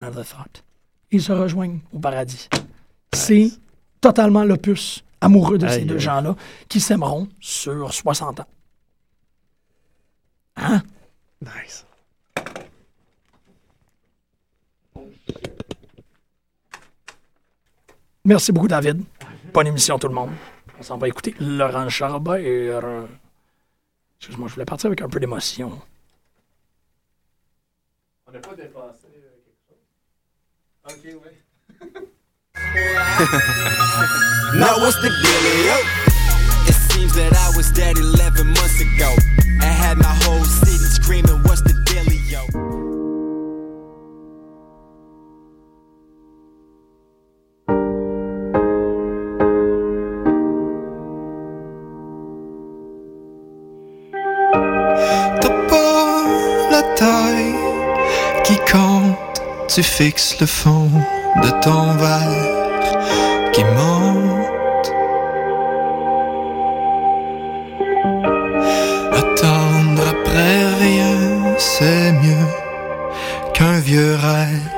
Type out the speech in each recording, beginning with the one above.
Another Thought. Ils se rejoignent au paradis. C'est totalement l'opus amoureux de ces deux gens-là qui s'aimeront sur 60 ans. Hein? Nice. Merci beaucoup, David. Bonne émission, tout le monde. On s'en va écouter Laurent Charbert. Excuse-moi, je voulais partir avec un peu d'émotion. On n'a pas dépassé Now what's the dealio? It seems that I was dead 11 months ago. I had my whole city screaming, what's the tu fixes le fond de ton verre qui monte. Attendre après rien, c'est mieux qu'un vieux rêve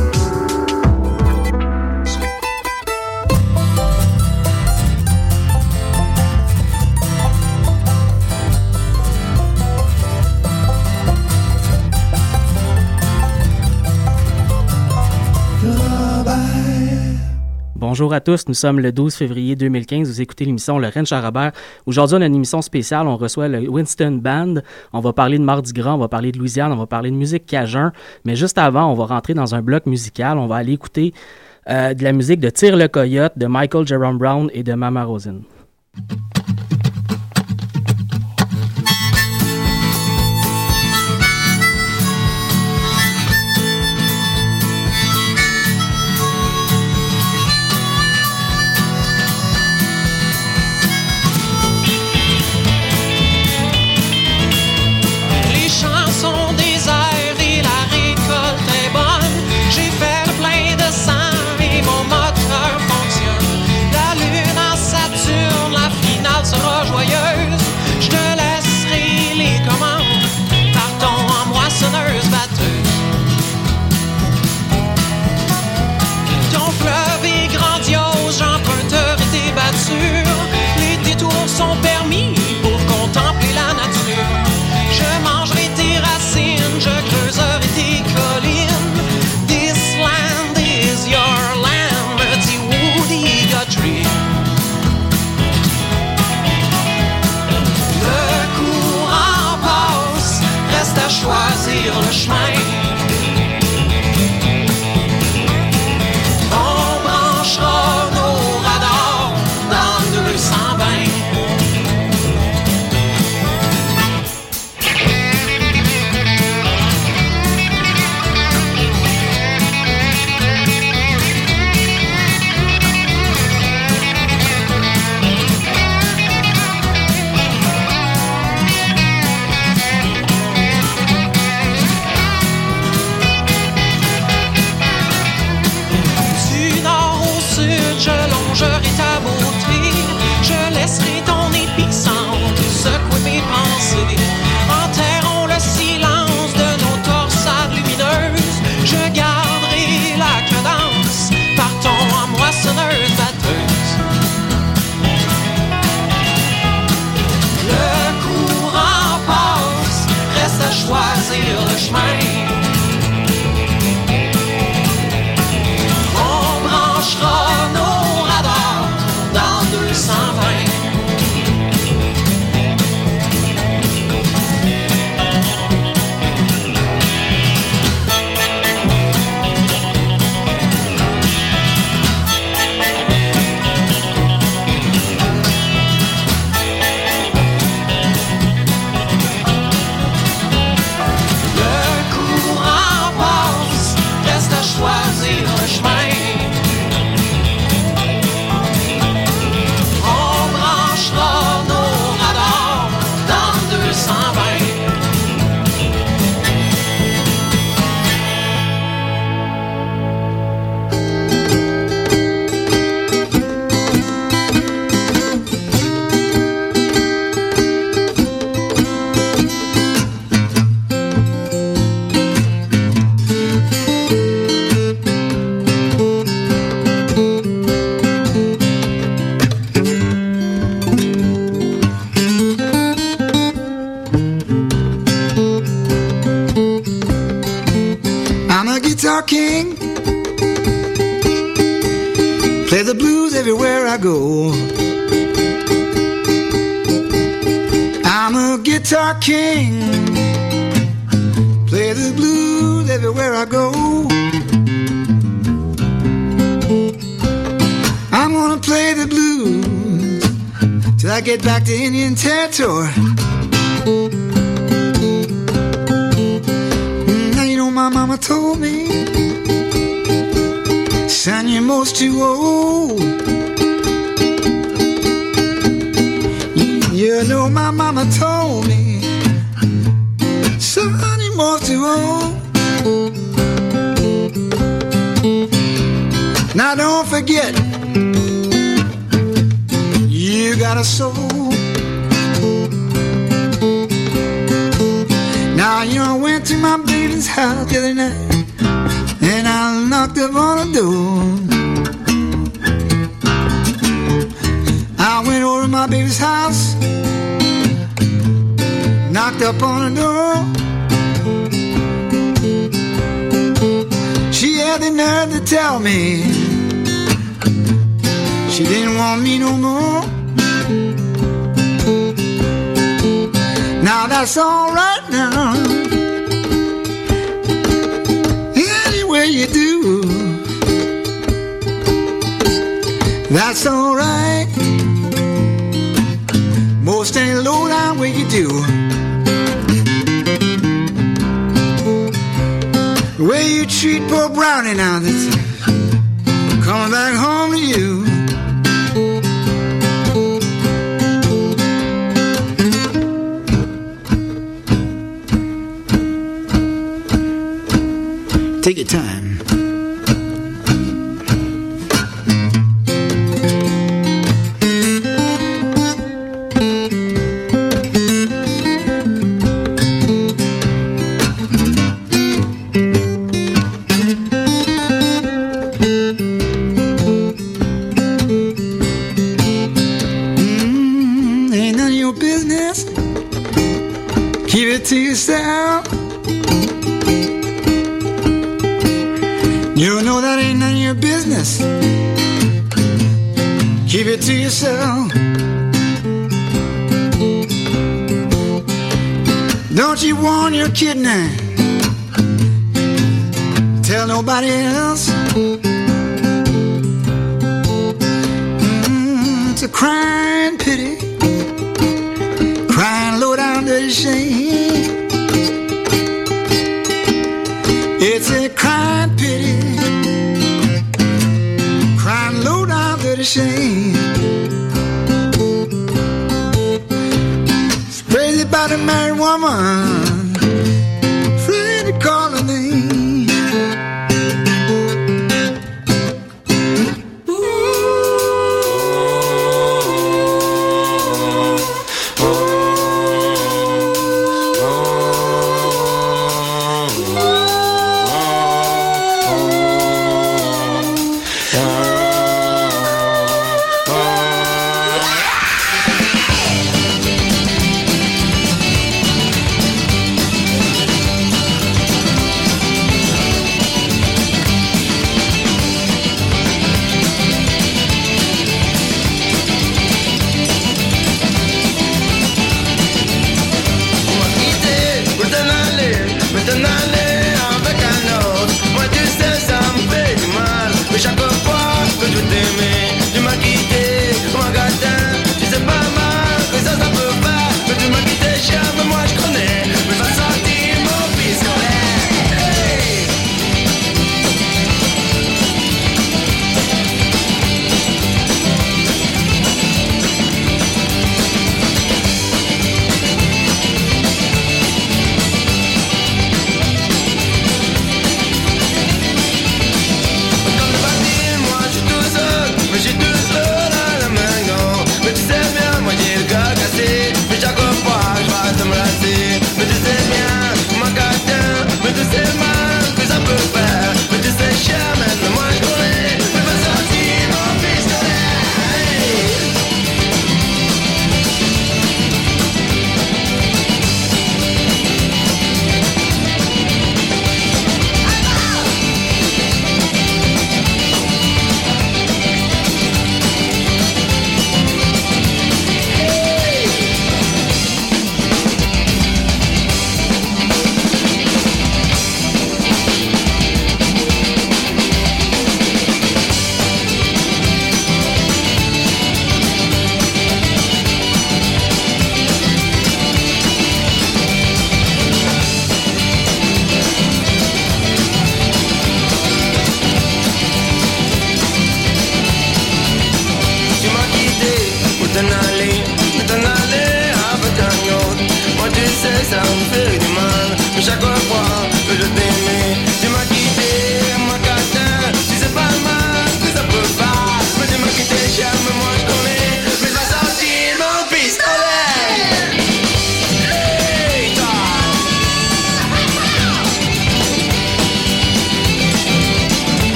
Bonjour à tous, nous sommes le 12 février 2015, vous écoutez l'émission Le Rennes Charabert. Aujourd'hui, on a une émission spéciale, on reçoit le Winston Band, on va parler de Mardi Gras, on va parler de Louisiane, on va parler de musique cajun, mais juste avant, on va rentrer dans un bloc musical, on va aller écouter euh, de la musique de Tire le Coyote, de Michael Jerome Brown et de Mama Rosen. I go. I'm a guitar king. Play the blues everywhere I go. I'm gonna play the blues till I get back to Indian territory. Now you know my mama told me, son, you're most too old. You know my mama told me, son, you're most too old. Now don't forget, you got a soul. Now you know, I went to my baby's house the other night, and I knocked up on the door. Knocked up on the door. She had the nerve to tell me she didn't want me no more. Now that's alright now. Any way you do, that's alright. Most any low down way you do. The way you treat poor Brownie now that's coming back home to you. Take your time.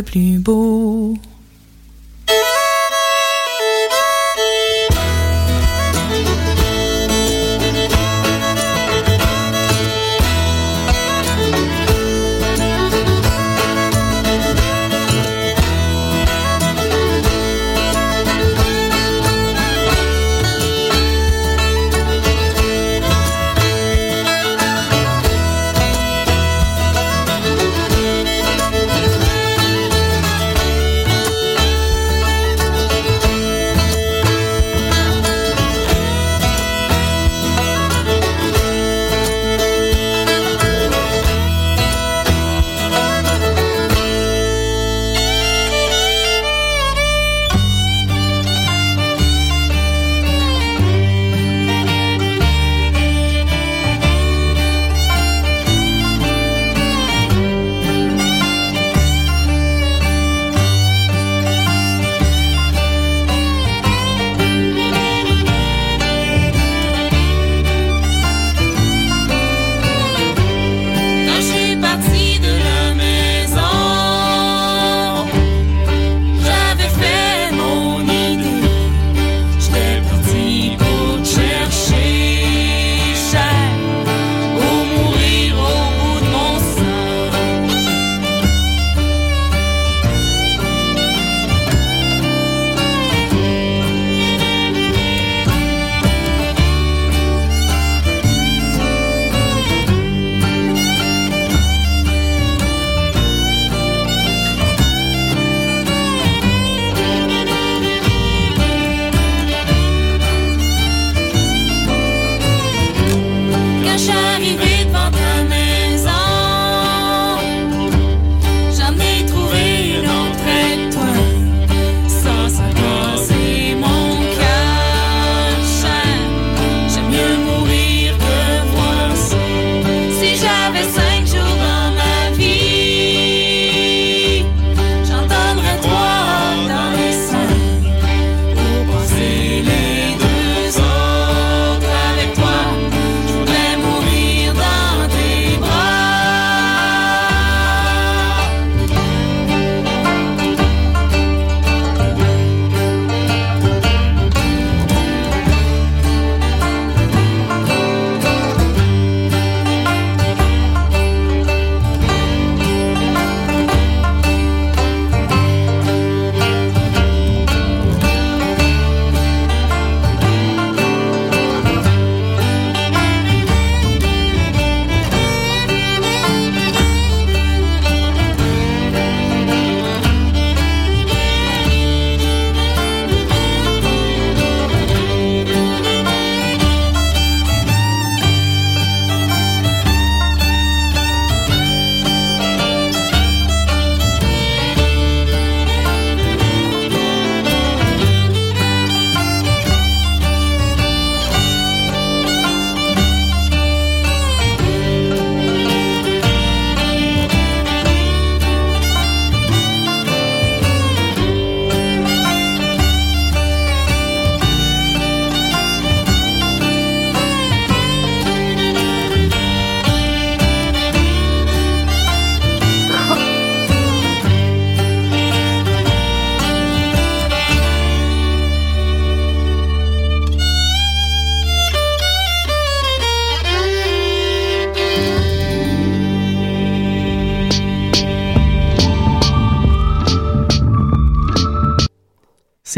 Le plus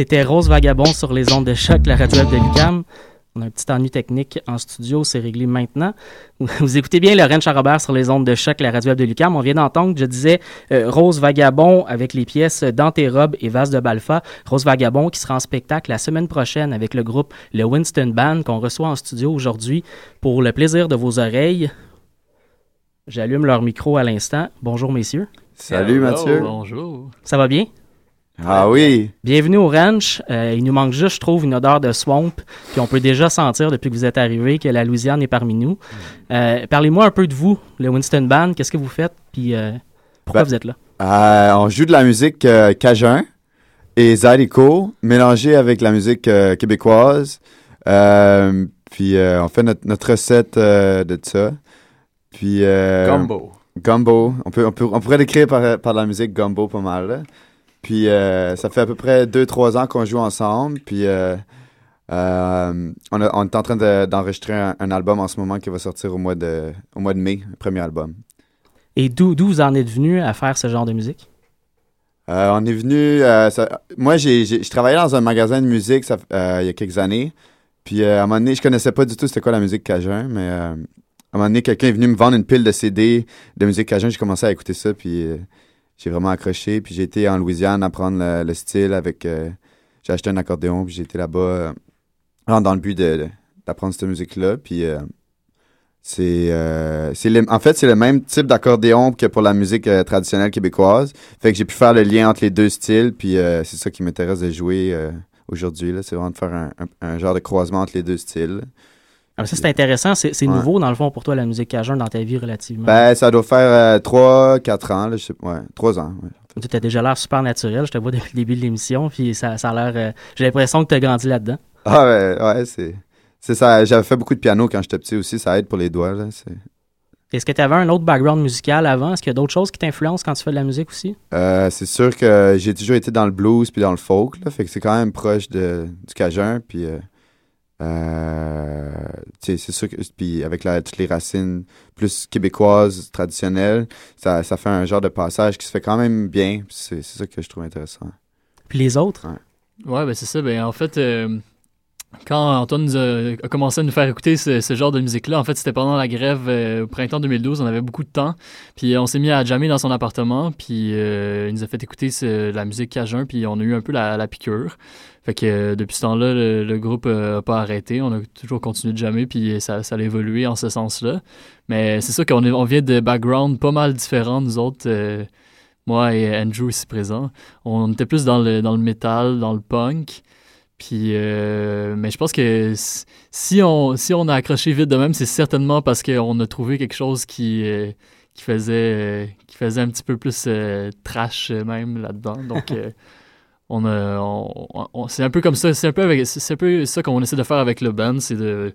C'était Rose Vagabond sur les ondes de choc, la radio web de Lucam. On a un petit ennui technique en studio, c'est réglé maintenant. Vous écoutez bien Lorraine Charrobert sur les ondes de choc, la radio web de Lucam. On vient d'entendre, je disais, euh, Rose Vagabond avec les pièces Dans tes robes et Vase de Balfa. Rose Vagabond qui sera en spectacle la semaine prochaine avec le groupe Le Winston Band qu'on reçoit en studio aujourd'hui pour le plaisir de vos oreilles. J'allume leur micro à l'instant. Bonjour messieurs. Salut Mathieu. Bonjour. Ça va bien? Ah oui. Bienvenue au ranch. Euh, il nous manque juste, je trouve, une odeur de swamp. Puis on peut déjà sentir depuis que vous êtes arrivé que la Louisiane est parmi nous. Euh, Parlez-moi un peu de vous, le Winston Band. Qu'est-ce que vous faites? Puis euh, pourquoi Ben, vous êtes là? Euh, on joue de la musique euh, cajun et zydeco mélangée avec la musique euh, québécoise. Euh, puis euh, on fait notre, notre recette euh, de ça. Puis euh, Gumbo. Gumbo. On, peut, on, peut, on pourrait l'écrire par, par la musique gumbo pas mal. là. Puis euh, ça fait à peu près 2-3 ans qu'on joue ensemble. Puis euh, euh, on, a- on est en train de- d'enregistrer un, un album en ce moment qui va sortir au mois de, au mois de mai, le premier album. Et d'où d'où vous en êtes venu à faire ce genre de musique? On est venu. ça- moi, j'ai, j'ai- je travaillais dans un magasin de musique ça, il y a quelques années. Puis à un moment donné, je connaissais pas du tout c'était quoi la musique cajun, mais à un moment donné, quelqu'un est venu me vendre une pile de CD de musique cajun. J'ai commencé à écouter ça, puis j'ai vraiment accroché. Puis j'ai été en Louisiane apprendre le, le style avec. euh, j'ai acheté un accordéon, puis j'ai été là-bas euh, dans le but d'apprendre cette musique-là. Puis euh, c'est, en fait, c'est le même type d'accordéon que pour la musique traditionnelle québécoise. Fait que j'ai pu faire le lien entre les deux styles, puis c'est ça qui m'intéresse de jouer aujourd'hui. C'est vraiment de faire un- un genre de croisement entre les deux styles. Ah, ça, c'est intéressant. C'est Ouais. nouveau, dans le fond, pour toi, la musique cajun dans ta vie relativement. Ben, ça doit faire 3-4 ans, là, je sais Ouais, 3 ans. ouais. Tu as déjà l'air super naturel. Je te vois depuis le début de l'émission. Puis ça, ça a l'air. euh, J'ai l'impression que tu as grandi là-dedans. Ah ouais, ouais, c'est... C'est ça, j'avais fait beaucoup de piano quand j'étais petit aussi, ça aide pour les doigts. Là, c'est... Est-ce que tu avais un autre background musical avant? Est-ce qu'il y a d'autres choses qui t'influencent quand tu fais de la musique aussi? Euh, c'est sûr que j'ai toujours été dans le blues puis dans le folk, là, fait que c'est quand même proche de, du cajun, puis euh, euh, c'est sûr que puis avec la, toutes les racines plus québécoises traditionnelles, ça, ça fait un genre de passage qui se fait quand même bien. c'est ça que je trouve intéressant. Puis les autres? Ouais, ben c'est ça. Ben, en fait, euh, quand Antoine nous a, commencé à nous faire écouter ce, genre de musique-là, en fait, c'était pendant la grève euh, au printemps 2012. On avait beaucoup de temps. Puis euh, on s'est mis à jammer dans son appartement. Puis euh, il nous a fait écouter la musique cajun. Puis on a eu un peu la, piqûre. Fait que depuis ce temps-là, le, groupe euh, a pas arrêté. On a toujours continué de jammer. Puis ça, ça a évolué en ce sens-là. Mais c'est sûr qu'on vient de backgrounds pas mal différents, nous autres. moi et Andrew ici présent. On était plus dans le, dans le métal, dans le punk. Puis, euh, mais je pense que si on, si on a accroché vite de même, c'est certainement parce qu'on a trouvé quelque chose qui, euh, qui, faisait, euh, qui faisait un petit peu plus trash même là-dedans. Donc, on a, on- on- c'est un peu comme ça, c'est un peu, avec, un peu ça qu'on essaie de faire avec le band, c'est de,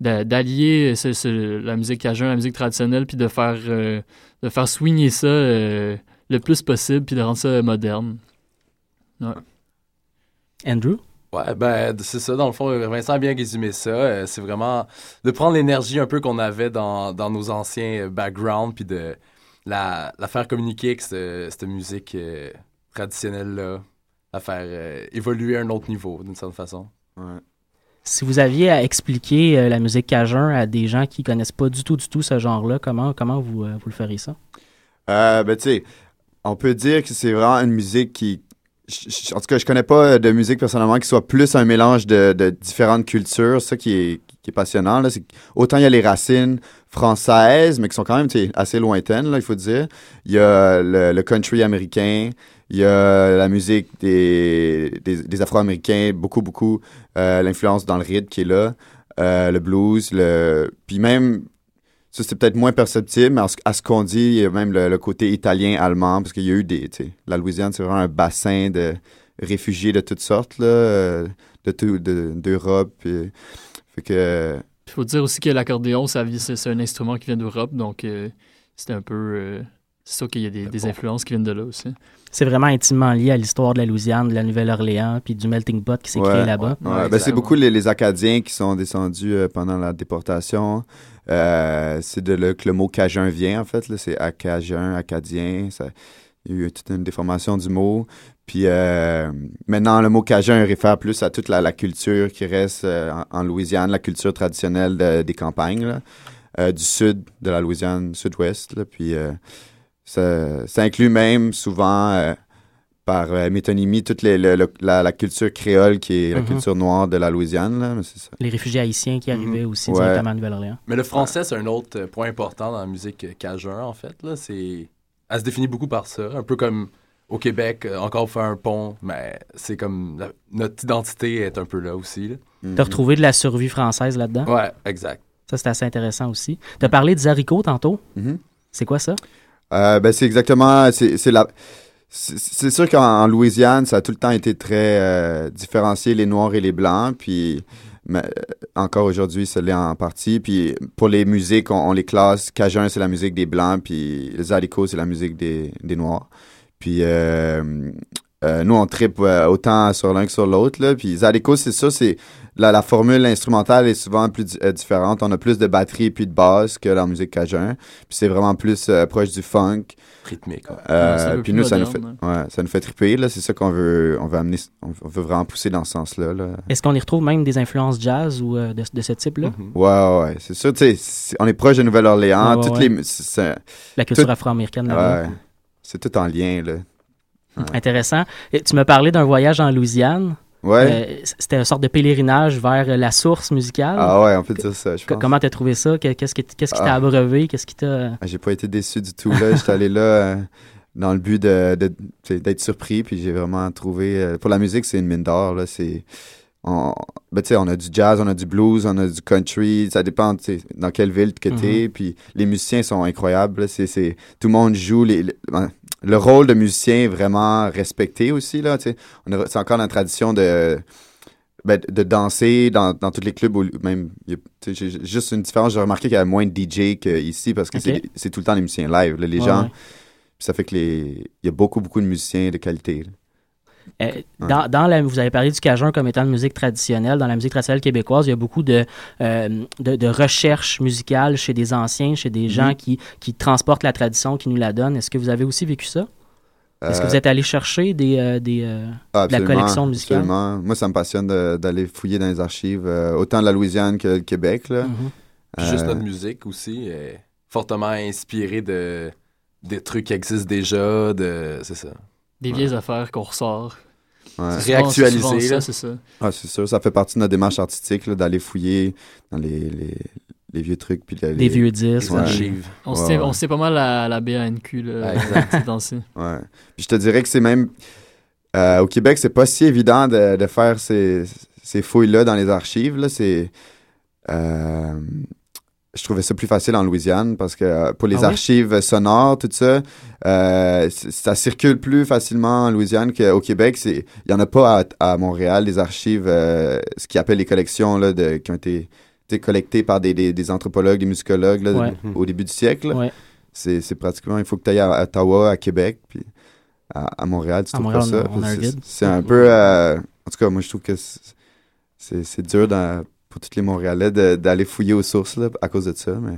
d'a- d'allier ce- la musique cajun, la musique traditionnelle, puis de faire, de faire swinger ça le plus possible, puis de rendre ça moderne. Ouais. Andrew? Ouais, ben, c'est ça. Dans le fond, Vincent a bien résumé ça. Euh, c'est vraiment de prendre l'énergie un peu qu'on avait dans, dans nos anciens euh, backgrounds, puis de la, la faire communiquer avec ce- cette musique euh, traditionnelle-là, la faire euh, évoluer à un autre niveau, d'une certaine façon. Si vous aviez à expliquer euh, la musique cajun à des gens qui connaissent pas du tout, du tout ce genre-là, comment, comment vous, euh, vous le feriez ça? Euh, ben, tu sais, on peut dire que c'est vraiment une musique qui. En tout cas, je connais pas de musique personnellement qui soit plus un mélange de, différentes cultures. Ça qui est, passionnant. Autant il y a les racines françaises, mais qui sont quand même assez lointaines, là, il faut dire. Il y a le, country américain. Il y a la musique des, des, des Afro-Américains, beaucoup, beaucoup. euh, L'influence dans le rythme qui est là. euh, le blues, le... Puis même, ça, c'est peut-être moins perceptible, mais à ce, qu'on dit, il y a même le, côté italien-allemand, parce qu'il y a eu des. La Louisiane, c'est vraiment un bassin de réfugiés de toutes sortes, là, euh, de tout, de- d'Europe. fait que. Il faut dire aussi que l'accordéon, c'est un instrument qui vient d'Europe, donc euh, c'est un peu. euh, c'est sûr qu'il y a des, des influences qui viennent de là aussi. C'est vraiment intimement lié à l'histoire de la Louisiane, de la Nouvelle-Orléans, puis du melting pot qui s'est créé là-bas. Ouais, ben, c'est beaucoup les, les Acadiens qui sont descendus euh, pendant la déportation. Euh, c'est de là que le mot cajun vient, en fait. C'est acajun, acadien. Ça, il y a eu toute une déformation du mot. Puis euh, maintenant, le mot Cajun réfère plus à toute la, la culture qui reste euh, en, en Louisiane, la culture traditionnelle de- des campagnes, là, euh, du sud de la Louisiane, sud-ouest. Puis euh, ça, ça inclut même souvent, euh, par euh, métonymie, toute les- le- le- la, la culture créole qui est la Mhm. culture noire de la Louisiane. Là, mais c'est ça. Les réfugiés haïtiens qui arrivaient aussi Ouais. directement à Nouvelle-Orléans. Mais le français, c'est un autre euh, point important dans la musique cajun, en fait. Là. C'est... Elle se définit beaucoup par ça. Un peu comme au Québec, encore faire un pont, mais c'est comme la- notre identité est un peu là aussi. là. T'as retrouvé de la survie française là-dedans? Ouais, exact. Ça, c'est assez intéressant aussi. T'as parlé des haricots tantôt. C'est quoi ça? Euh, ben, c'est exactement. C'est la. C'est sûr qu'en en Louisiane, ça a tout le temps été très euh, différencié, les noirs et les blancs. Puis mais, euh, encore aujourd'hui, ça l'est en partie. Puis pour les musiques, on, on les classe. Cajun, c'est la musique des blancs. Puis les c'est la musique des, des noirs. Puis euh, euh, nous, on tripe euh, autant sur l'un que sur l'autre. là. Puis les haricots, c'est ça, c'est. La, la formule instrumentale est souvent plus euh, différente. On a plus de batterie puis de basse que la musique cajun. Puis c'est vraiment plus euh, proche du funk. Rythmique. ouais. Euh, puis nous, ça nous, fait, moderne, ouais, ça nous fait triper. Là. C'est ça qu'on veut, on veut amener. On veut vraiment pousser dans ce sens-là. Là. Est-ce qu'on y retrouve même des influences jazz ou euh, de, de ce type-là? Mhm. Ouais, ouais, ouais. C'est sûr, tu sais, on est proche de Nouvelle-Orléans. Ouais, ouais, toutes ouais. les. La culture Tout- afro-américaine là-bas. ouais. C'est tout en lien, là. Intéressant. Et tu m'as parlé d'un voyage en Louisiane. Ouais. Euh, C'était une sorte de pèlerinage vers euh, la source musicale. ah ouais, on peut dire ça, je pense. Comment t'as trouvé ça? Que- Qu'est-ce qui t'a Ah. abreuvé? Qu'est-ce qui t'a... Ah, J'ai pas été déçu du tout, là. J'étais allé là euh, dans le but de, de- d'être surpris, puis j'ai vraiment trouvé... euh, pour la musique, c'est une mine d'or, là. C'est... On, ben, tu sais, on a du jazz, on a du blues, on a du country, ça dépend dans quelle ville que t'es, puis les musiciens sont incroyables, là. c'est, c'est, tout le monde joue, les, les- le rôle de musicien est vraiment respecté aussi, là. On a- c'est encore la tradition de, ben, de danser dans, dans tous les clubs, où même, y a- j'ai juste une différence, j'ai remarqué qu'il y a moins de DJ qu'ici, parce que c'est, c'est tout le temps les musiciens live, là, les Ouais, gens, ça fait que les, il y a beaucoup, beaucoup de musiciens de qualité, là. Euh, dans, dans la, vous avez parlé du cajun comme étant une musique traditionnelle. Dans la musique traditionnelle québécoise, il y a beaucoup de, euh, de, de recherche musicale chez des anciens, chez des gens qui, qui transportent la tradition, qui nous la donnent. Est-ce que vous avez aussi vécu ça? Est-ce que Euh, vous êtes allé chercher des, euh, des, euh, Ah, de la collection musicale? Absolument. Moi, ça me passionne d'aller fouiller dans les archives, euh, autant de la Louisiane que le Québec. Là. Mhm. Juste Euh, notre musique aussi est fortement inspirée de des trucs qui existent déjà, de c'est ça. Des vieilles affaires qu'on ressort. ouais. C'est souvent- c'est Réactualiser, ça, là. c'est ça. Ah, c'est sûr, ça fait partie de notre démarche artistique là, d'aller fouiller dans les, les, les vieux trucs. Puis les, des vieux disques? Les Ouais. archives. On Ouais, ouais. on tient pas mal à la BANQ, là, Ah, exact. dans ce- Ouais. Puis je te dirais que c'est même. euh, au Québec, c'est pas si évident de, de faire ces, ces fouilles-là dans les archives. Là. C'est. euh, je trouvais ça plus facile en Louisiane parce que euh, pour les Ah oui? archives sonores, tout ça, euh, ça circule plus facilement en Louisiane qu'au Québec. Il y en a pas à, à Montréal, les archives, euh, ce qu'ils appellent les collections là, de, qui ont été, collectées par des, des, des anthropologues, des musicologues là, Ouais. au début du siècle. Ouais. C'est pratiquement, il faut que tu ailles à Ottawa, à Québec, puis à, à Montréal, tu À trouves Montréal, pas ça. C'est- un peu, euh, en tout cas, moi je trouve que c'est dur dans- pour tous les Montréalais de- d'aller fouiller aux sources là, à cause de ça. Mais...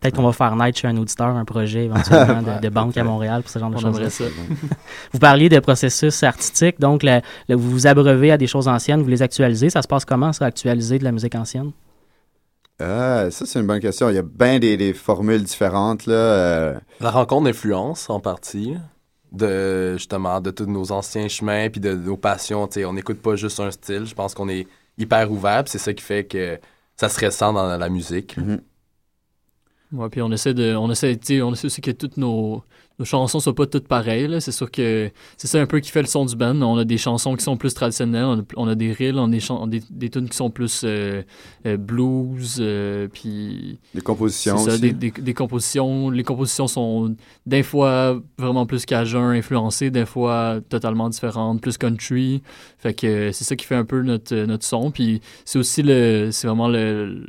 Peut-être qu'on va faire naître chez un auditeur un projet éventuellement de, de banque à Montréal pour ce genre de choses. Vous parliez de processus artistique, donc le- le- vous vous abreuvez à des choses anciennes, vous les actualisez. Ça se passe comment, ça, actualiser de la musique ancienne? Ah, ça, c'est une bonne question. Il y a bien des, des formules différentes. Là, euh, La rencontre d'influence en partie de justement de tous nos anciens chemins puis de, nos passions, on n'écoute pas juste un style, je pense qu'on est hyper ouvert, c'est ça qui fait que ça se ressent dans la musique. Mhm. Ouais, puis on essaie de, on essaie, tu sais, on essaie aussi que toutes nos, nos chansons soient pas toutes pareilles. C'est sûr que c'est ça un peu qui fait le son du band. On a des chansons qui sont plus traditionnelles, on a, on a des reels, on a des, chan- des, des tunes qui sont plus euh, euh, blues, euh, puis des compositions ça, aussi. des, des, des compositions. Les compositions sont des fois vraiment plus cajun influencées, des fois totalement différentes, plus country. Fait que c'est ça qui fait un peu notre, notre son. Puis c'est aussi le, c'est vraiment le,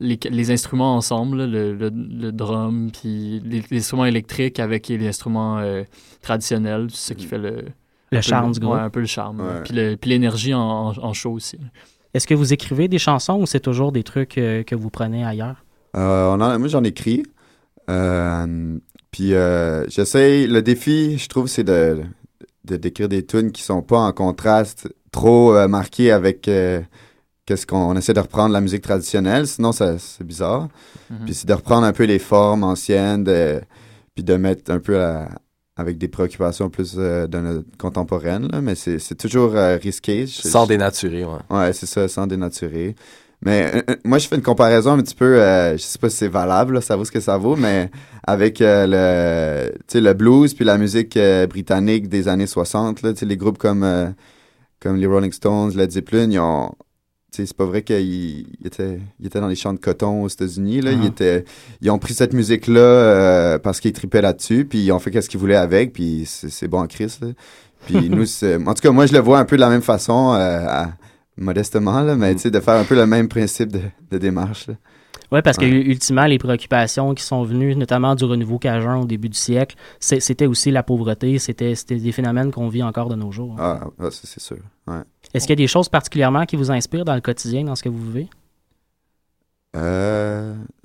les, les instruments ensemble, là, le, le, le drum, puis les, les instruments électriques avec les instruments euh, traditionnels, c'est ça qui fait le, Le charme du groupe. Ouais, un peu le charme. Ouais. Puis le- puis l'énergie en, en, en show aussi. Est-ce que vous écrivez des chansons ou c'est toujours des trucs euh, que vous prenez ailleurs? Euh, on en- moi, j'en écris. Euh, puis euh, j'essaye. Le défi, je trouve, c'est de, de d'écrire des tunes qui sont pas en contraste trop euh, marqués avec euh, qu'est-ce qu'on on essaie de reprendre la musique traditionnelle, sinon ça c'est bizarre. Mhm. Puis c'est de reprendre un peu les formes anciennes, de, puis de mettre un peu la- avec des préoccupations plus euh, de notre- contemporaines, là, mais c'est c'est toujours euh, risqué. Je- Sans je- dénaturer, ouais. Ouais, c'est ça, sans dénaturer. Mais euh, euh, moi, je fais une comparaison un petit peu, euh, je sais pas si c'est valable, là, ça vaut ce que ça vaut, mais avec euh, le, tu sais, le blues puis la musique euh, britannique des années 60, là, tu sais, les groupes comme, euh, comme les Rolling Stones, Led Zeppelin, ils ont, c'est pas vrai qu'ils ils étaient, ils étaient dans les champs de coton aux États-Unis, là, ils Ah. étaient, ils ont pris cette musique-là euh, parce qu'ils tripaient là-dessus, puis ils ont fait ce qu'ils voulaient avec, puis c'est bon en Christ, là. Puis nous, en tout cas, moi, je le vois un peu de la même façon, euh, à- modestement, là, mais sais, de faire un peu le même principe de, de démarche. là. Oui, parce que Ouais. ultimement, les préoccupations qui sont venues, notamment du renouveau cajun au début du siècle, c'était aussi la pauvreté, c'était c'était des phénomènes qu'on vit encore de nos jours. Ah, ah, c'est sûr. Ouais. Est-ce qu'il y a des choses particulièrement qui vous inspirent dans le quotidien, dans ce que vous vivez? Euh...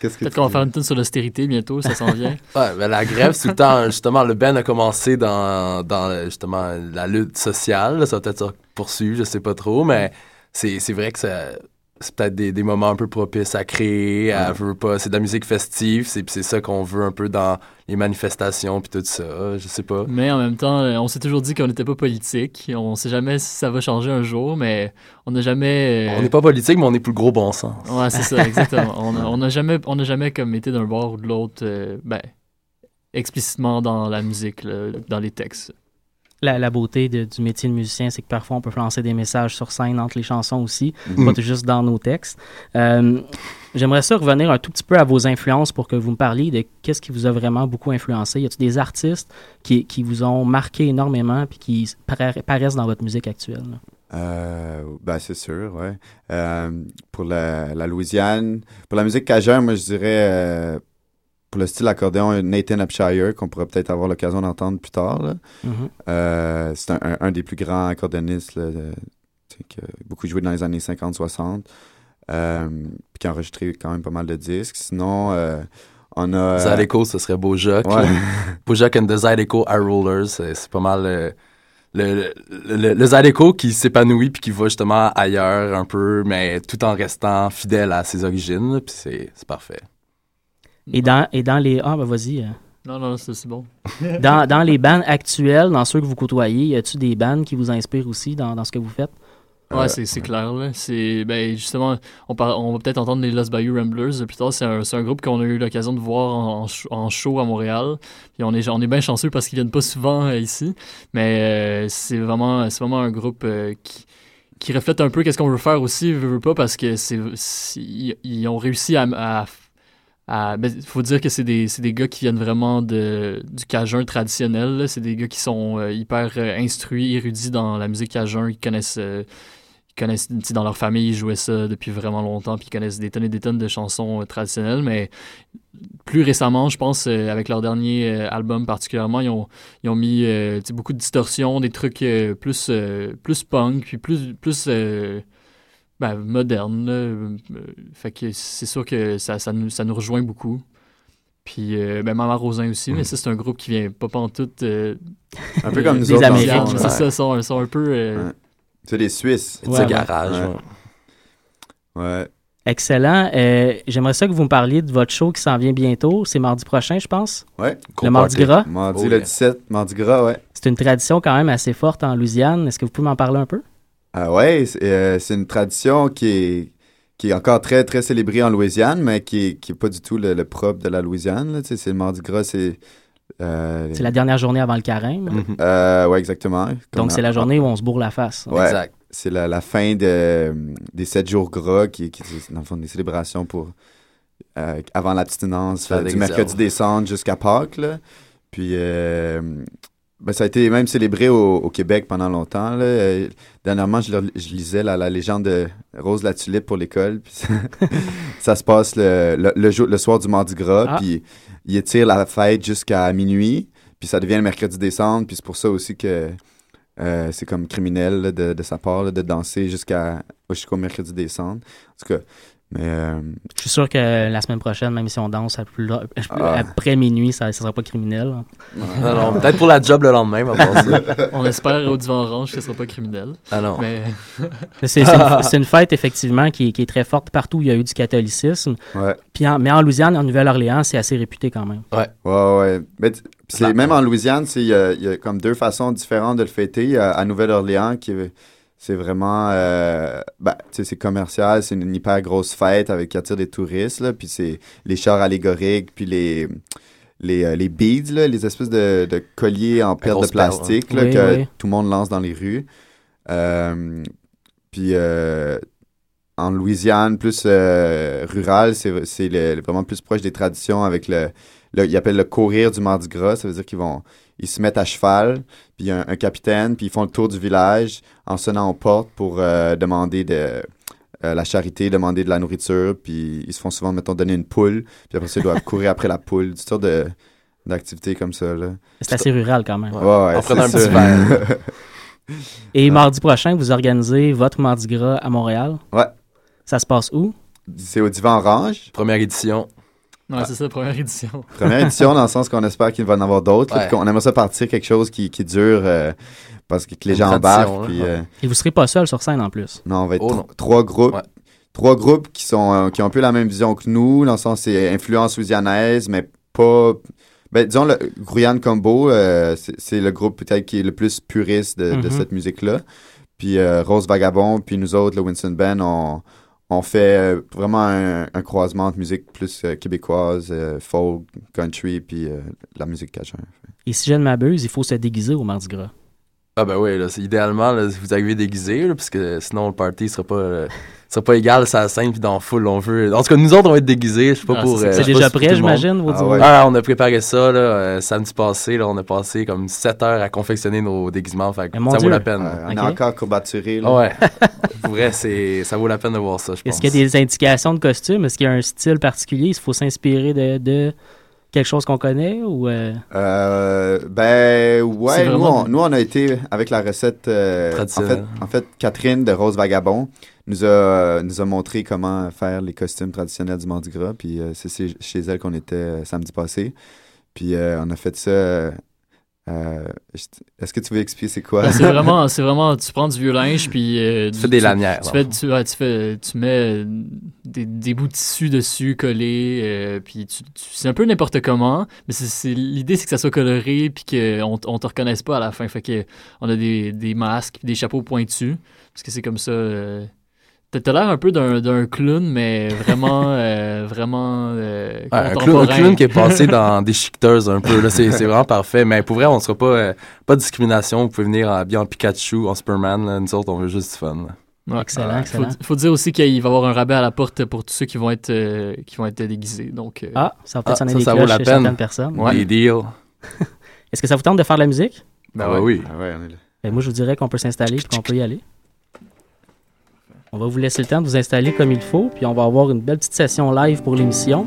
Qu'est-ce que Peut-être qu'on va faire une tune sur l'austérité bientôt, ça s'en vient. Ouais, ben la grève, c'est tout le temps, justement, le Ben a commencé dans, dans justement, la lutte sociale. Ça va peut-être se poursuivre, je sais pas trop, mais c'est c'est vrai que ça- c'est peut-être des, des moments un peu propices à créer, à pas. C'est de la musique festive, c'est c'est ça qu'on veut un peu dans les manifestations puis tout ça, je sais pas. Mais en même temps, euh, on s'est toujours dit qu'on n'était pas politique. On sait jamais si ça va changer un jour, mais on n'a jamais. euh, On n'est pas politique, mais on est le gros bon sens. Ouais, c'est ça, exactement. on n'a jamais, on n'a jamais comme été d'un bord ou de l'autre, euh, ben, explicitement dans la musique, là, dans les textes. La, la beauté de- du métier de musicien, c'est que parfois on peut lancer des messages sur scène entre les chansons aussi, Mhm. pas juste dans nos textes. Euh, J'aimerais ça revenir un tout petit peu à vos influences pour que vous me parliez de qu'est-ce qui vous a vraiment beaucoup influencé. Y a-t-il des artistes qui, qui vous ont marqué énormément puis qui para- paraissent dans votre musique actuelle? là? Euh, ben, c'est sûr, ouais. Euh, pour la, la Louisiane, pour la musique cajun, moi, je dirais, euh, pour le style accordéon, Nathan Upshire, qu'on pourrait peut-être avoir l'occasion d'entendre plus tard. Mhm. Euh, c'est un, un- un des plus grands accordéonistes là, qui a beaucoup joué dans les années 50-60. Euh, puis qui a enregistré quand même pas mal de disques. Sinon, euh, on a... Zydeco, ce serait Bojack. Ouais. Bojack and the Zydeco Eye Rollers, c'est pas mal le, le, le, le Zydeco qui s'épanouit puis qui va justement ailleurs un peu, mais tout en restant fidèle à ses origines, puis c'est parfait. Et dans, et dans les... Ah, ben vas-y. euh. Non, non, c'est bon. Dans, dans les bands actuelles, dans ceux que vous côtoyez, y a-t-il des bands qui vous inspirent aussi dans, dans ce que vous faites? Ouais, c'est c'est clair. Là. C'est, ben, justement, on, par- on va peut-être entendre les Lost Bayou Ramblers plus tard. C'est un, c'est un groupe qu'on a eu l'occasion de voir en, en sh- en show à Montréal. Puis on est, on est bien chanceux parce qu'ils viennent pas souvent euh, ici. Mais euh, c'est vraiment, c'est vraiment un groupe euh, qui, qui reflète un peu qu'est-ce qu'on veut faire aussi, veut, veut pas, parce que c'est, ils, ils ont réussi à. à à- ben, faut dire que c'est des, gars qui viennent vraiment de, du cajun traditionnel. C'est des gars qui sont euh, hyper euh, instruits, érudits dans la musique cajun. Ils connaissent, euh, ils connaissent dans leur famille, ils jouaient ça depuis vraiment longtemps, puis ils connaissent des tonnes et des tonnes de chansons traditionnelles. Mais plus récemment, je pense, avec leur dernier album particulièrement, ils ont, mis beaucoup de distorsions, des trucs plus, plus punk, puis plus, plus ben, moderne. là. Euh, fait que c'est sûr que ça, ça, nous, ça nous rejoint beaucoup. Puis, euh, ben, Maman Rosin aussi, mais ça, c'est un groupe qui vient pas pantoute. Euh, Un peu comme nous Des autres. Américains, C'est ça, ils sont, sont un peu. euh, Ouais. C'est des Suisses. C'est Ouais, ouais. garage. Ouais. ouais. Ouais. Excellent. Euh, J'aimerais ça que vous me parliez de votre show qui s'en vient bientôt. C'est mardi prochain, je pense. Ouais. Le Mardi. Gras. Mardi Oh, le yeah. 17, Mardi Gras, ouais. C'est une tradition quand même assez forte en Louisiane. Est-ce que vous pouvez m'en parler un peu? Ah ouais, c'est euh, c'est une tradition qui est, qui est encore très, très célébrée en Louisiane, mais qui est, qui est pas du tout le, le propre de la Louisiane. là. Tu sais, C'est le Mardi Gras, c'est... euh, C'est la dernière journée avant le carême. Mhm. euh, ouais, exactement. Donc, c'est la journée où on se bourre la face. Ouais. Exact. C'est la, la fin de, des sept jours gras, qui, qui dans le fond des célébrations pour euh, avant l'abstinence, du mercredi cendres jusqu'à Pâques. Là. Puis euh, ben, ça a été même célébré au, au Québec pendant longtemps. Là. Euh, dernièrement, je, le- je lisais la, la légende de Rose la Tulipe pour l'école. Ça, ça se passe le, le, le jour, le soir du Mardi Gras. Ah. Puis il étire la fête jusqu'à minuit. Puis ça devient le mercredi des cendres. Puis c'est pour ça aussi que euh, c'est comme criminel là, de, de sa part là, de danser jusqu'à jusqu'au mercredi des cendres. En tout cas, Mais euh, Je suis sûr que la semaine prochaine, même si on danse à plus la- Ah. après minuit, ça ne sera pas criminel. Non, non, peut-être pour la job le lendemain, on espère au divan orange que ce sera pas criminel. Ah non. Mais Mais C'est c'est une, c'est une fête, effectivement, qui, est- qui est très forte partout où il y a eu du catholicisme. ouais. Puis en- mais en Louisiane, en Nouvelle-Orléans, c'est assez réputé quand même. Ouais, ouais. Mais t- puis c'est, même en Louisiane, c'est- il y, a, il y a comme deux façons différentes de le fêter. A à Nouvelle-Orléans, qui est- c'est vraiment. euh, sais, c'est commercial, c'est une hyper grosse fête avec qui attire des touristes. Là, puis c'est les chars allégoriques, puis les. Les, euh, les beads, là, les espèces de, de colliers en perles de perle, plastique là, Oui, que oui. tout le monde lance dans les rues. Euh, puis euh, en Louisiane, plus euh, rural, c'est vraiment plus proche des traditions avec le, le- ils appellent le courir du Mardi Gras. Ça veut dire qu'ils vont, ils se mettent à cheval, puis il y a un, un capitaine, puis ils font le tour du village en sonnant aux portes pour euh, demander de euh, la charité, demander de la nourriture, puis ils se font souvent, mettons, donner une poule, puis après ça, ils doivent courir après la poule. Toutes sortes de d'activités comme ça, là. C'est assez rural quand même. Ouais, ouais, un petit verre. Et mardi prochain, vous organisez votre Mardi Gras à Montréal? Ouais. Ça se passe où? C'est au divan orange. Première édition. ouais, c'est ça, première édition. Première édition, dans le sens qu'on espère qu'il va en avoir d'autres. Ouais. qu'on aimerait ça partir quelque chose qui, qui dure euh, parce que, que les Une gens embarquent. Puis, ouais. euh, Et vous serez pas seul sur scène en plus. non, on va être Oh, trois groupes. Ouais. Trois groupes qui, sont, euh, qui ont un peu la même vision que nous, dans le sens c'est influence louisianaise, mais pas. Ben, disons, le Grouillane Combo, euh, c'est le groupe peut-être qui est le plus puriste de, de Mhm. cette musique-là. Puis euh, Rose Vagabond, puis nous autres, le Winston Band, on, on fait euh, vraiment un, un croisement entre musique plus euh, québécoise, euh, folk, country, puis euh, la musique cajun. Et si je ne m'abuse, il faut se déguiser au Mardi Gras. Ah ben oui, là, c'est idéalement, là, si vous arrivez déguisé, là, parce que sinon le party sera pas, euh, sera pas égal, ça scène puis dans foule, on veut. En tout cas, nous autres, on va être déguisés, je sais pas Ah, pour. c'est- euh, déjà prêt, j'imagine, vos Ah ouais. Ah, on a préparé ça, là, euh, samedi passé, là, on a passé comme 7 heures à confectionner nos déguisements, fait mon ça Dieu. vaut la peine. Ouais, on Ok. est encore courbaturé. là. Ouais. pour vrai, c'est, ça vaut la peine de voir ça, je pense. Est-ce qu'il y a des indications de costume? Est-ce qu'il y a un style particulier? Qu'il faut s'inspirer de, de quelque chose qu'on connaît? ou euh, Euh, ben ouais, nous, on, nous on a été avec la recette. euh, en, fait, Traditionnelle. en fait, Catherine de Rose Vagabond nous a, nous a montré comment faire les costumes traditionnels du Mardi Gras. Puis euh, c'est chez elle qu'on était euh, samedi passé. Puis euh, on a fait ça. Euh, Est-ce que tu veux expliquer c'est quoi? Ouais, c'est vraiment, c'est vraiment, tu prends du vieux linge, puis euh, Tu fais des lanières. Tu, fais, tu, ouais, tu, fais, tu mets euh, des, des bouts de tissu dessus collés, euh, puis tu, c'est un peu n'importe comment, mais c'est- l'idée c'est que ça soit coloré, puis qu'on on te reconnaisse pas à la fin. Fait que on a des, des masques, puis des chapeaux pointus, parce que c'est comme ça. T'as, l'air un peu d'un, d'un clown, mais vraiment, euh, vraiment euh, Ouais, un, clown, un contemporain. clown qui est passé dans des chiqueteuses un peu. Là, c'est, c'est vraiment parfait. Mais pour vrai, on sera pas, euh, pas de discrimination. Vous pouvez venir habillé en Pikachu, en Superman. là. Nous autres, on veut juste du fun. Ouais. Excellent, Faut, excellent. faut dire aussi qu'il va y avoir un rabais à la porte pour tous ceux qui vont être, euh, qui vont être déguisés. Donc, euh, Ah, ça va peut-être Ah, ça, des ça vaut la chez peine. certaines personnes. Ouais. Des deals. Est-ce que ça vous tente de faire de la musique? Ben ouais, oui. Ouais, on est là. Ben, moi, je vous dirais qu'on peut s'installer et qu'on peut y aller. On va vous laisser le temps de vous installer comme il faut, puis on va avoir une belle petite session live pour l'émission.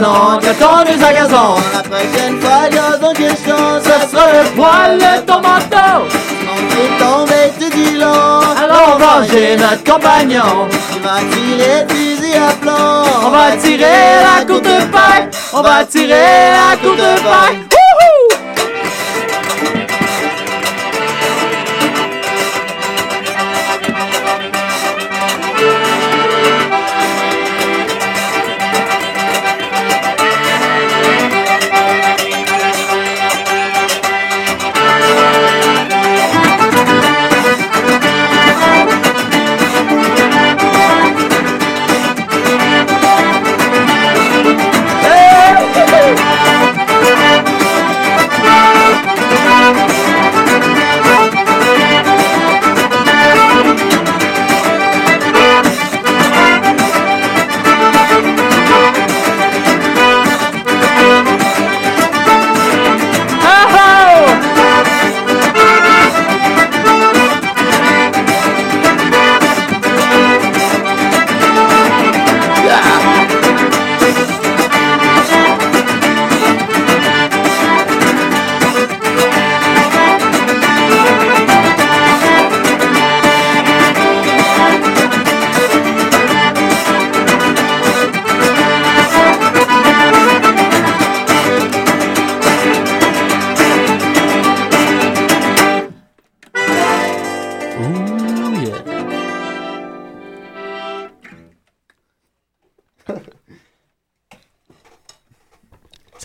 donc attends-nous à gazon. La prochaine fois, gazon question, ça sera le poil de ton manteau. On est tombé tout du long, allons venger notre compagnon. Tu vas tirer fusil à plomb. On va tirer la courte paille, on va tirer la courte paille.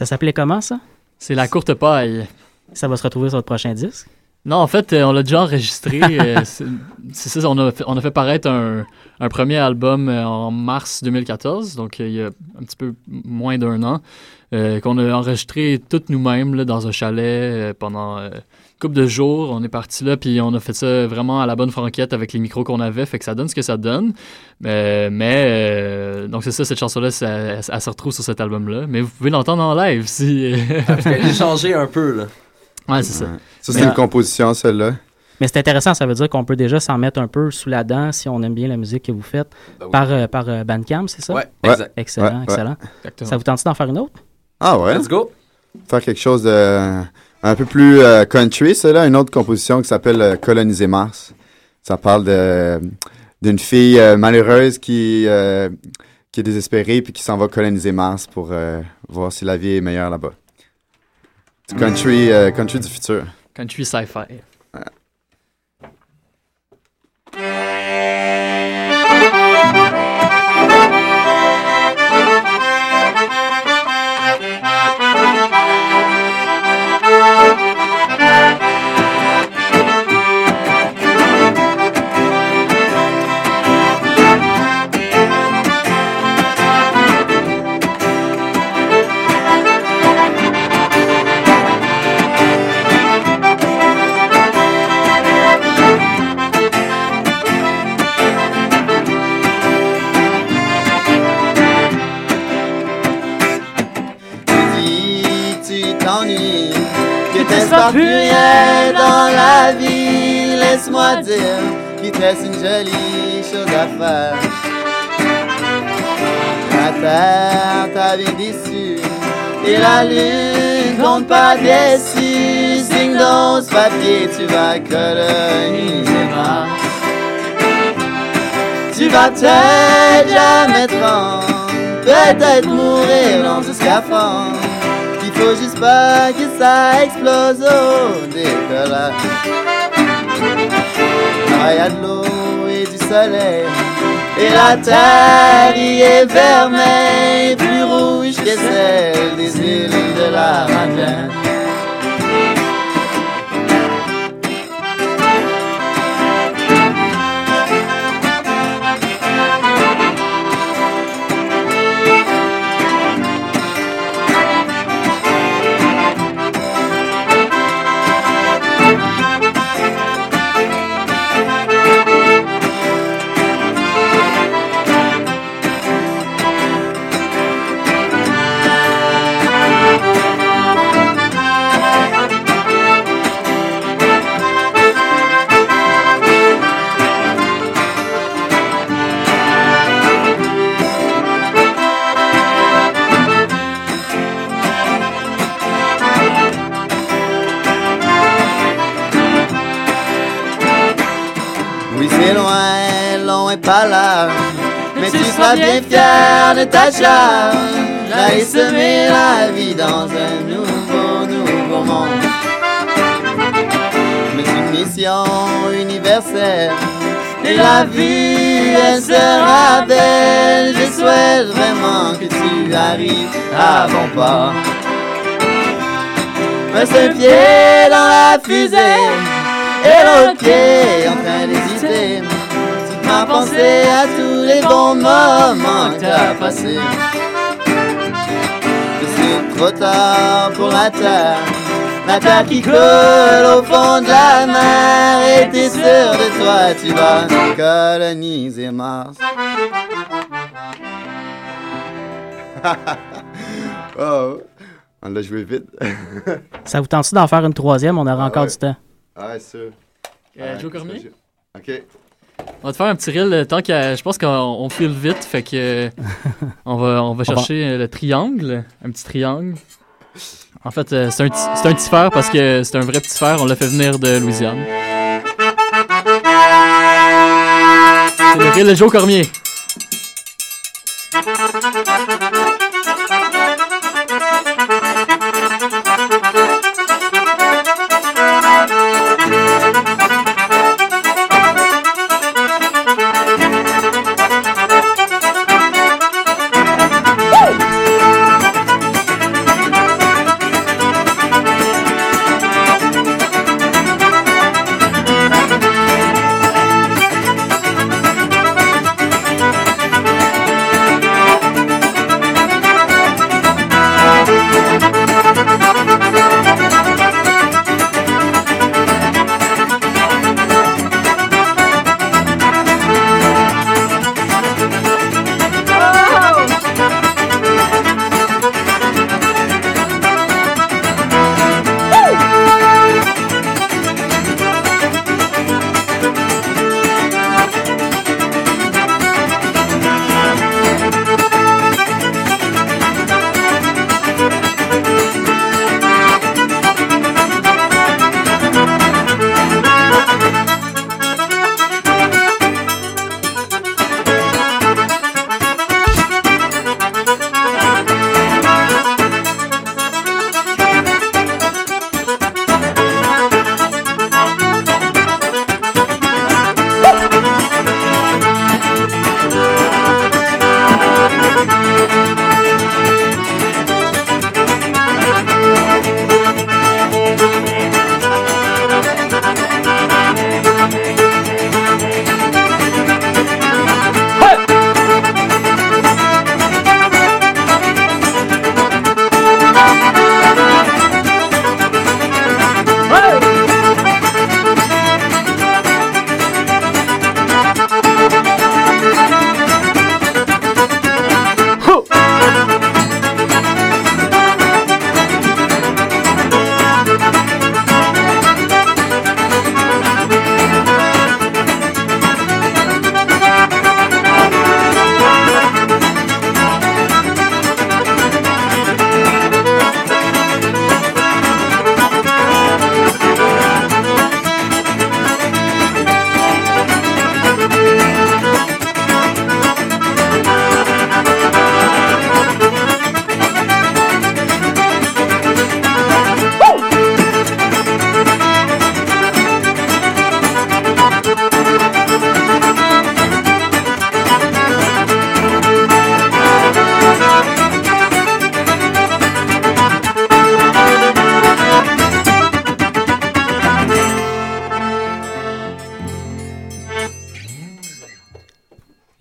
S'appelait comment, ça? C'est la courte paille. Ça va se retrouver sur votre prochain disque? Non, en fait, euh, on l'a déjà enregistré. euh, c'est ça, on a, fait, on a fait paraître un, un premier album euh, en mars 2014, donc il y a un petit peu moins d'un an, euh, qu'on a enregistré toutes nous-mêmes dans un chalet pendant euh, couple de jours. On est parti là, puis on a fait ça vraiment à la bonne franquette avec les micros qu'on avait, fait que ça donne ce que ça donne. Euh, mais, euh, donc c'est ça, cette chanson-là, ça- elle, elle se retrouve sur cet album-là. Mais vous pouvez l'entendre en live si... J'ai changé un peu, là. Ouais, c'est ça. Ça, c'est Mais- une composition, celle-là. Mais c'est intéressant, ça veut dire qu'on peut déjà s'en mettre un peu sous la dent si on aime bien la musique que vous faites Ben oui. par, euh, par euh, Bandcamp, c'est ça? Ouais, exact. Excellent, Ouais, excellent. Exactement. Ça vous tente d'en faire une autre? Ah ouais? Let's go. Faire quelque chose de un peu plus euh, country, c'est là, une autre composition qui s'appelle euh, Coloniser Mars. Ça parle de d'une fille euh, malheureuse qui qui est désespérée puis qui s'en va coloniser Mars pour voir si la vie est meilleure là-bas. Country, country du futur. Country sci-fi. Déçu. Signe dans ce papier, tu vas coloniser Mars. Tu vas peut-être jamais te rendre, peut-être mourir dans ce scaphandre. Il faut juste pas que ça explose au décollage. Ah, y a de l'eau et du soleil, et la terre y est vermeille, plus rouge que celle des îles de la Madeleine. Bien fier de ta charge. J'allais semer la vie dans un nouveau, nouveau monde. Mais une mission universelle. Et la vie, elle sera belle. Je souhaite vraiment que tu arrives à bon port. Un seul pied dans la fusée et l'autre pied en train d'hésiter. Tu m'as pensé à tous les bons moments que t'as passés. Mais c'est trop tard pour la terre. La terre qui coule au fond de la mer. Et t'es sûr de toi, tu vas coloniser Mars. oh, on l'a joué vite. Ça vous tente d'en faire une troisième? On aura encore ouais. du temps. Ah, ouais, sûr. Euh, Ouais, Joe Cormier? Ok. On va te faire un petit reel tant qu'à. Je pense qu'on on file vite, fait que. on va, on va chercher euh, le triangle. Un petit triangle. En fait, euh, c'est un, un petit fer parce que c'est un vrai petit fer. On l'a fait venir de Louisiane. C'est le reel de Joe Cormier.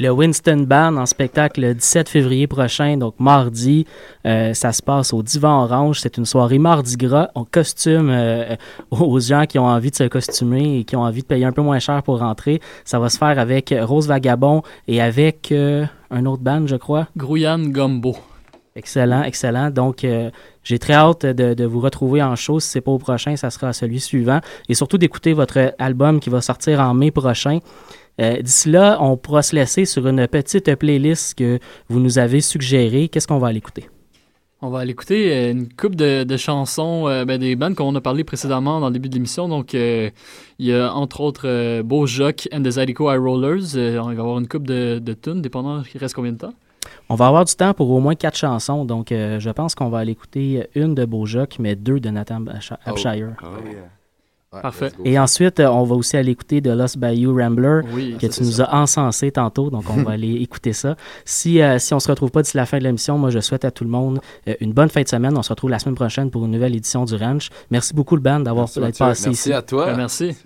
Le Winston Band en spectacle le 17 février prochain, donc mardi. Euh, ça se passe au Divan Orange. C'est une soirée mardi gras. On costume euh, aux gens qui ont envie de se costumer et qui ont envie de payer un peu moins cher pour rentrer. Ça va se faire avec Rose Vagabond et avec euh, un autre band, je crois. Grouillane Gumbo. Excellent, excellent. Donc, euh, j'ai très hâte de, de vous retrouver en show. Si c'est pas au prochain, ça sera celui suivant. Et surtout d'écouter votre album qui va sortir en mai prochain. Euh, D'ici là, on pourra se laisser sur une petite playlist que vous nous avez suggérée. Qu'est-ce qu'on va aller écouter? On va aller écouter euh, une coupe de, de chansons euh, ben, des bandes qu'on a parlé précédemment dans le début de l'émission. Donc, euh, il y a entre autres euh, Beau Jock and the Zydeco High Rollers. Euh, on va avoir une coupe de, de tunes, dépendant il reste combien de temps? On va avoir du temps pour au moins quatre chansons, donc euh, je pense qu'on va aller écouter une de Beaujoc, mais deux de Nathan Absh- Parfait. Et ensuite, euh, on va aussi aller écouter The Lost Bayou Rambler, Oui, que tu nous ça. as encensé tantôt, donc on va aller écouter ça. Si, euh, si on se retrouve pas d'ici la fin de l'émission, moi je souhaite à tout le monde euh, une bonne fin de semaine. On se retrouve la semaine prochaine pour une nouvelle édition du Ranch. Merci beaucoup le band d'avoir Merci, passé Merci ici. à toi. Ben, merci.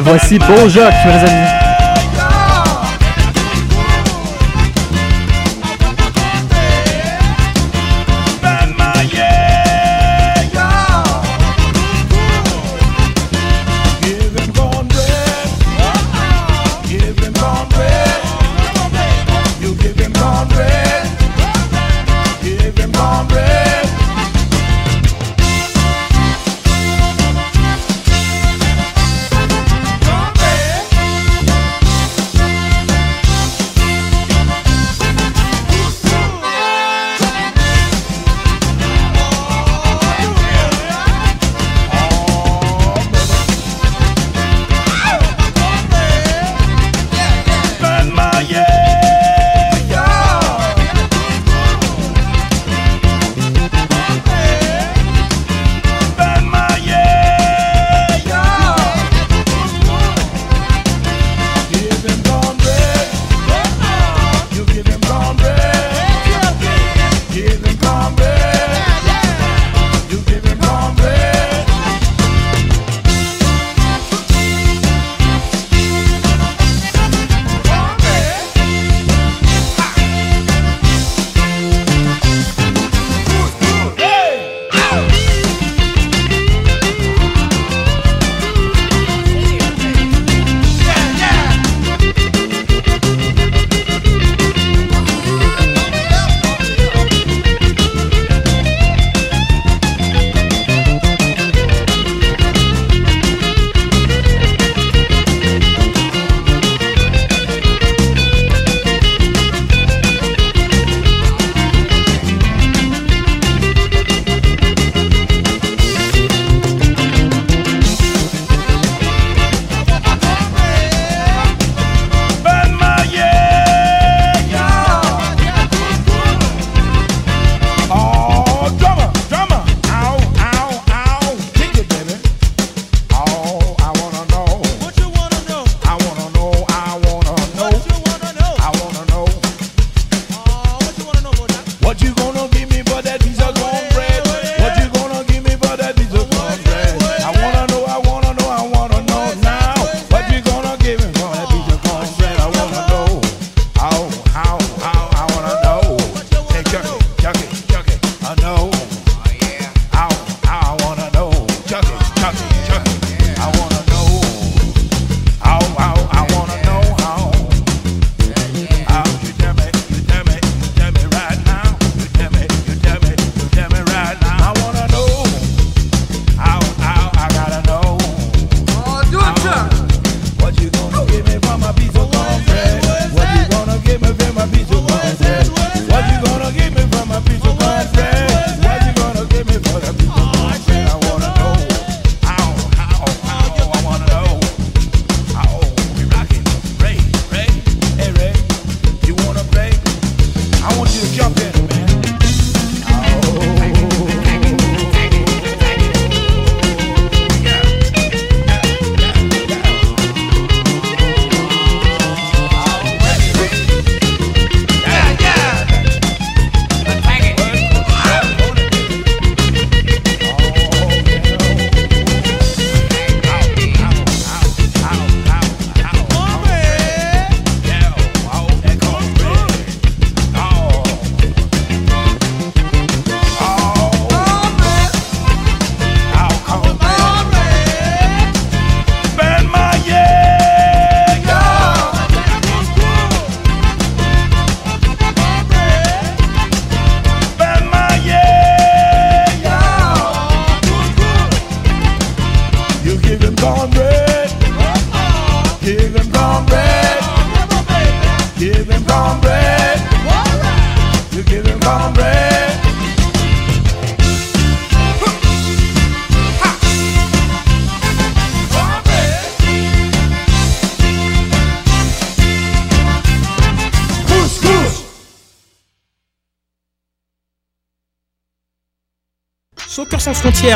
Voici Beau Jock, mes amis.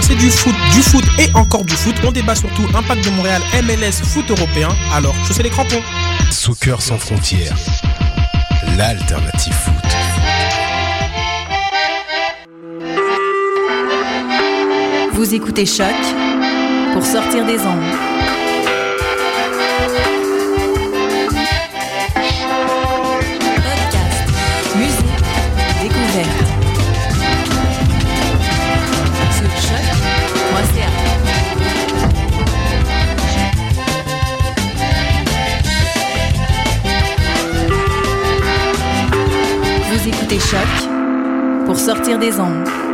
C'est du foot, du foot et encore du foot. On débat surtout impact de Montréal, MLS, foot européen. Alors, chaussez les crampons. Soccer sans frontières, l'alternative foot. Vous écoutez Choc pour sortir des ondes. Sortir des ondes.